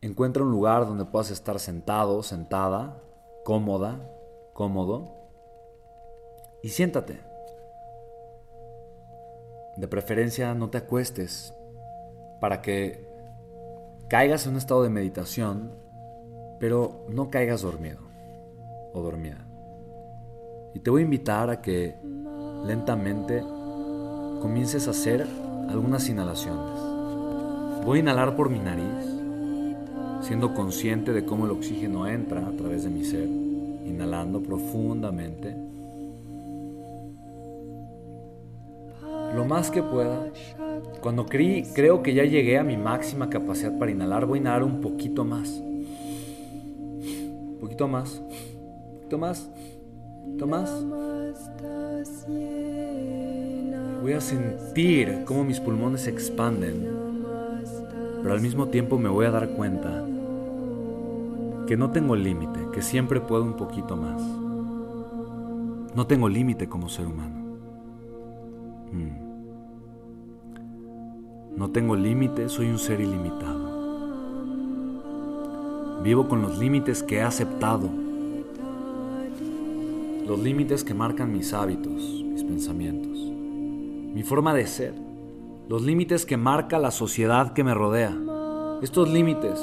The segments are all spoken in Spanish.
encuentra un lugar donde puedas estar sentado, sentada, cómoda, cómodo, y siéntate. De preferencia no te acuestes para que caigas en un estado de meditación, pero no caigas dormido o dormida. Y te voy a invitar a que lentamente comiences a hacer algunas inhalaciones. Voy a inhalar por mi nariz, siendo consciente de cómo el oxígeno entra a través de mi ser, inhalando profundamente. Lo más que pueda. Cuando creo que ya llegué a mi máxima capacidad para inhalar, voy a inhalar un poquito más. Un poquito más. Un poquito más. Un poquito más. Voy a sentir cómo mis pulmones se expanden, pero al mismo tiempo me voy a dar cuenta que no tengo límite, que siempre puedo un poquito más. No tengo límite como ser humano. Mm. No tengo límite, soy un ser ilimitado. Vivo con los límites que he aceptado. Los límites que marcan mis hábitos, mis pensamientos, mi forma de ser. Los límites que marca la sociedad que me rodea. Estos límites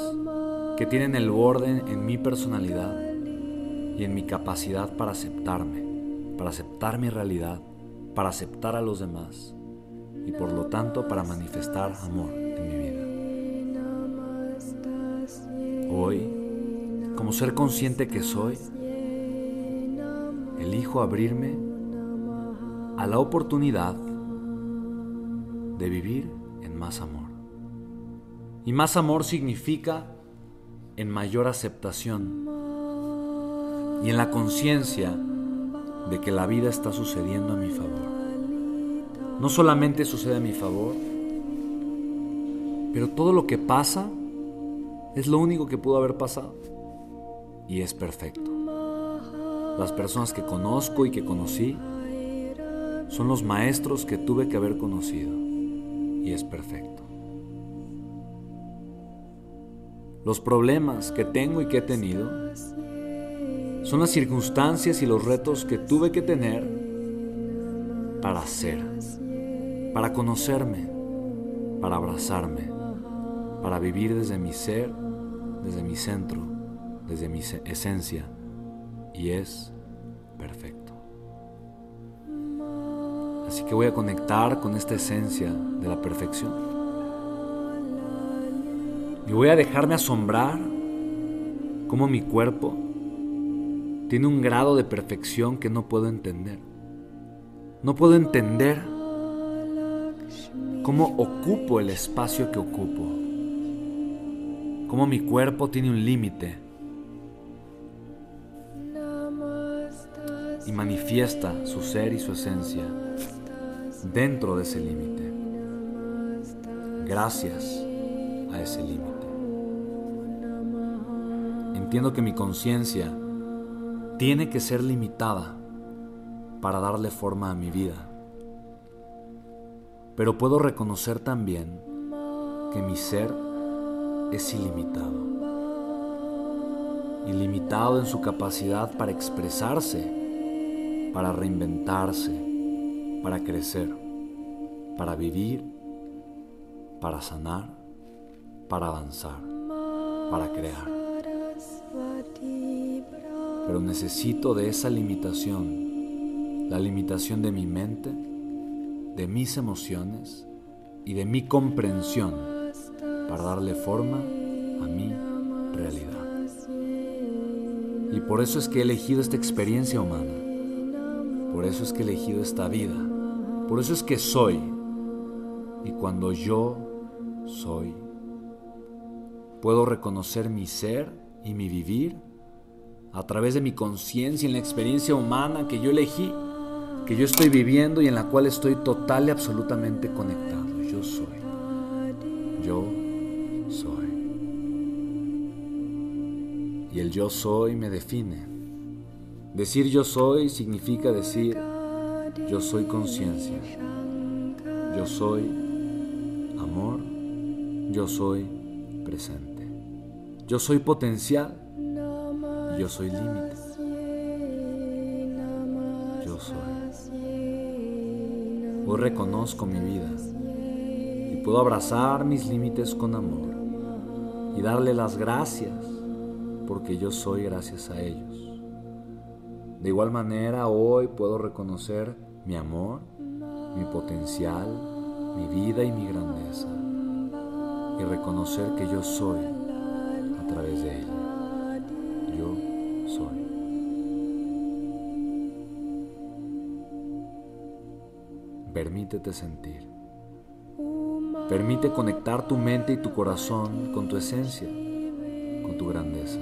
que tienen el borde en mi personalidad y en mi capacidad para aceptarme, para aceptar mi realidad, para aceptar a los demás y por lo tanto para manifestar amor en mi vida. Hoy, como ser consciente que soy, elijo abrirme a la oportunidad de vivir en más amor. Y más amor significa en mayor aceptación y en la conciencia de que la vida está sucediendo a mi favor no solamente sucede a mi favor, pero todo lo que pasa es lo único que pudo haber pasado y es perfecto. Las personas que conozco y que conocí son los maestros que tuve que haber conocido y es perfecto. Los problemas que tengo y que he tenido son las circunstancias y los retos que tuve que tener para ser para conocerme, para abrazarme, para vivir desde mi ser, desde mi centro, desde mi esencia, y es perfecto. Así que voy a conectar con esta esencia de la perfección. Y voy a dejarme asombrar cómo mi cuerpo tiene un grado de perfección que no puedo entender. No puedo entender cómo ocupo el espacio que ocupo, cómo mi cuerpo tiene un límite y manifiesta su ser y su esencia dentro de ese límite, gracias a ese límite. Entiendo que mi conciencia tiene que ser limitada para darle forma a mi vida pero puedo reconocer también que mi ser es ilimitado. Ilimitado en su capacidad para expresarse, para reinventarse, para crecer, para vivir, para sanar, para avanzar, para crear. Pero necesito de esa limitación, la limitación de mi mente, de mis emociones y de mi comprensión para darle forma a mi realidad. Y por eso es que he elegido esta experiencia humana. Por eso es que he elegido esta vida. Por eso es que soy. Y cuando yo soy, puedo reconocer mi ser y mi vivir a través de mi conciencia y la experiencia humana que yo elegí que yo estoy viviendo y en la cual estoy total y absolutamente conectado. Yo soy. Yo soy. Y el yo soy me define. Decir yo soy significa decir yo soy conciencia. Yo soy amor. Yo soy presente. Yo soy potencial y yo soy límite. Yo soy. Hoy reconozco mi vida y puedo abrazar mis límites con amor y darle las gracias porque yo soy gracias a ellos. De igual manera, hoy puedo reconocer mi amor, mi potencial, mi vida y mi grandeza y reconocer que yo soy a través de ella. Yo soy. Permítete sentir. Permite conectar tu mente y tu corazón con tu esencia, con tu grandeza.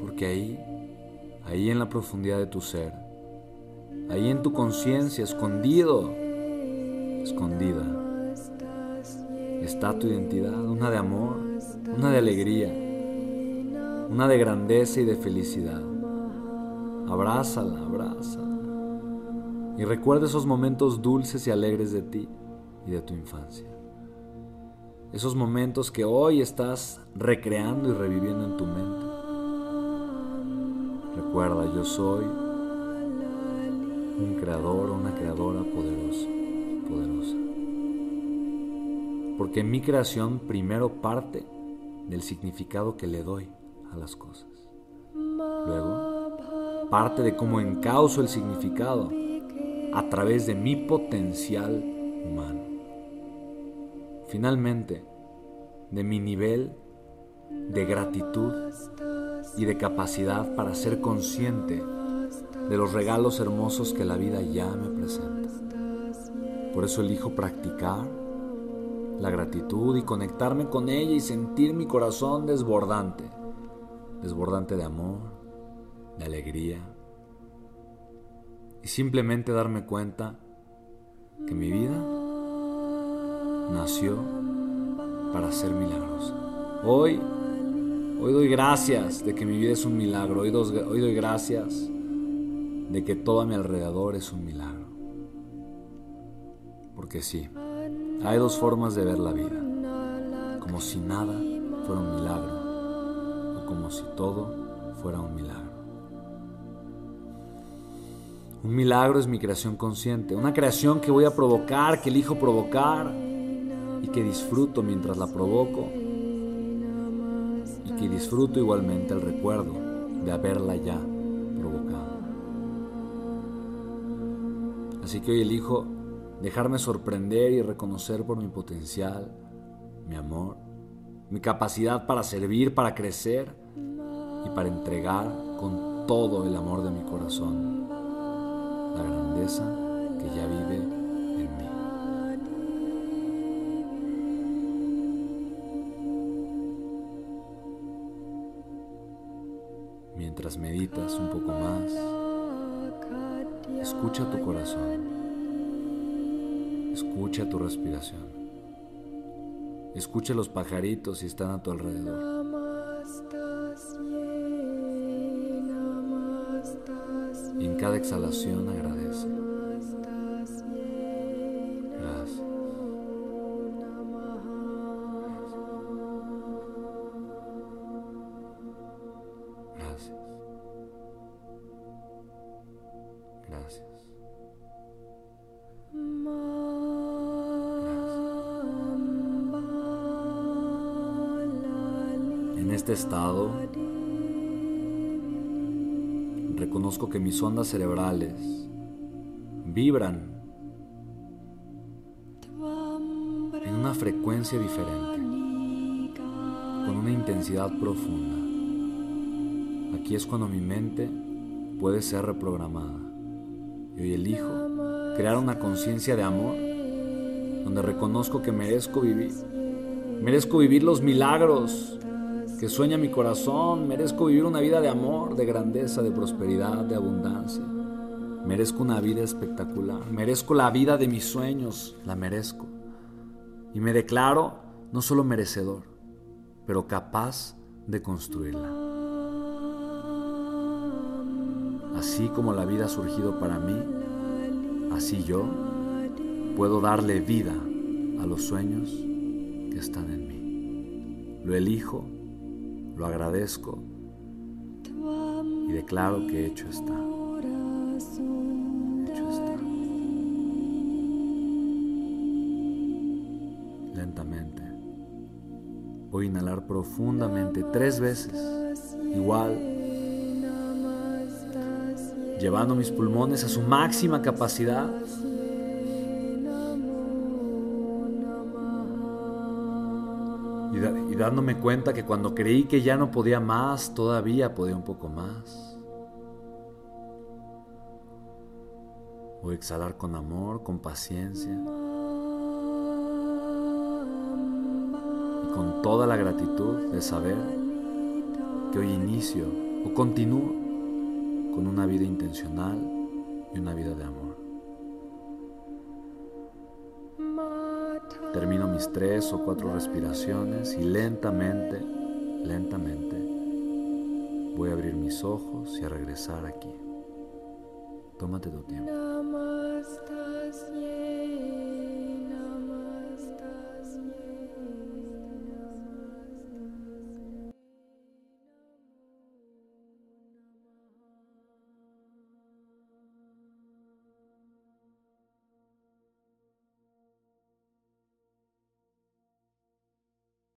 Porque ahí, ahí en la profundidad de tu ser, ahí en tu conciencia, escondido, escondida, está tu identidad, una de amor, una de alegría, una de grandeza y de felicidad. Abrázala, abrázala. Y recuerda esos momentos dulces y alegres de ti y de tu infancia. Esos momentos que hoy estás recreando y reviviendo en tu mente. Recuerda, yo soy un creador una creadora poderosa, poderosa. Porque mi creación primero parte del significado que le doy a las cosas. Luego, parte de cómo encauzo el significado a través de mi potencial humano. Finalmente, de mi nivel de gratitud y de capacidad para ser consciente de los regalos hermosos que la vida ya me presenta. Por eso elijo practicar la gratitud y conectarme con ella y sentir mi corazón desbordante, desbordante de amor, de alegría, y simplemente darme cuenta que mi vida nació para ser milagrosa. Hoy, hoy doy gracias de que mi vida es un milagro. Hoy, hoy doy gracias de que todo a mi alrededor es un milagro. Porque sí, hay dos formas de ver la vida. Como si nada fuera un milagro o como si todo fuera un milagro. Un milagro es mi creación consciente, una creación que voy a provocar, que elijo provocar y que disfruto mientras la provoco y que disfruto igualmente el recuerdo de haberla ya provocado. Así que hoy elijo dejarme sorprender y reconocer por mi potencial, mi amor, mi capacidad para servir, para crecer y para entregar con todo el amor de mi corazón la grandeza que ya vive en mí. Mientras meditas un poco más, escucha tu corazón, escucha tu respiración, escucha los pajaritos si están a tu alrededor. Y en cada exhalación agradece. En este estado reconozco que mis ondas cerebrales vibran en una frecuencia diferente, con una intensidad profunda. Aquí es cuando mi mente puede ser reprogramada. Y hoy elijo crear una conciencia de amor donde reconozco que merezco vivir. Merezco vivir los milagros que sueña mi corazón. Merezco vivir una vida de amor, de grandeza, de prosperidad, de abundancia. Merezco una vida espectacular. Merezco la vida de mis sueños. La merezco. Y me declaro no solo merecedor, pero capaz de construirla. Así como la vida ha surgido para mí, así yo puedo darle vida a los sueños que están en mí. Lo elijo lo agradezco y declaro que hecho está. Hecho. Lentamente. Voy a inhalar profundamente tres veces, igual, llevando mis pulmones a su máxima capacidad. Dándome cuenta que cuando creí que ya no podía más, todavía podía un poco más. Voy a exhalar con amor, con paciencia. Y con toda la gratitud de saber que hoy inicio o continúo con una vida intencional y una vida de amor. Termino mis tres o cuatro respiraciones y lentamente, lentamente voy a abrir mis ojos y a regresar aquí. Tómate tu tiempo.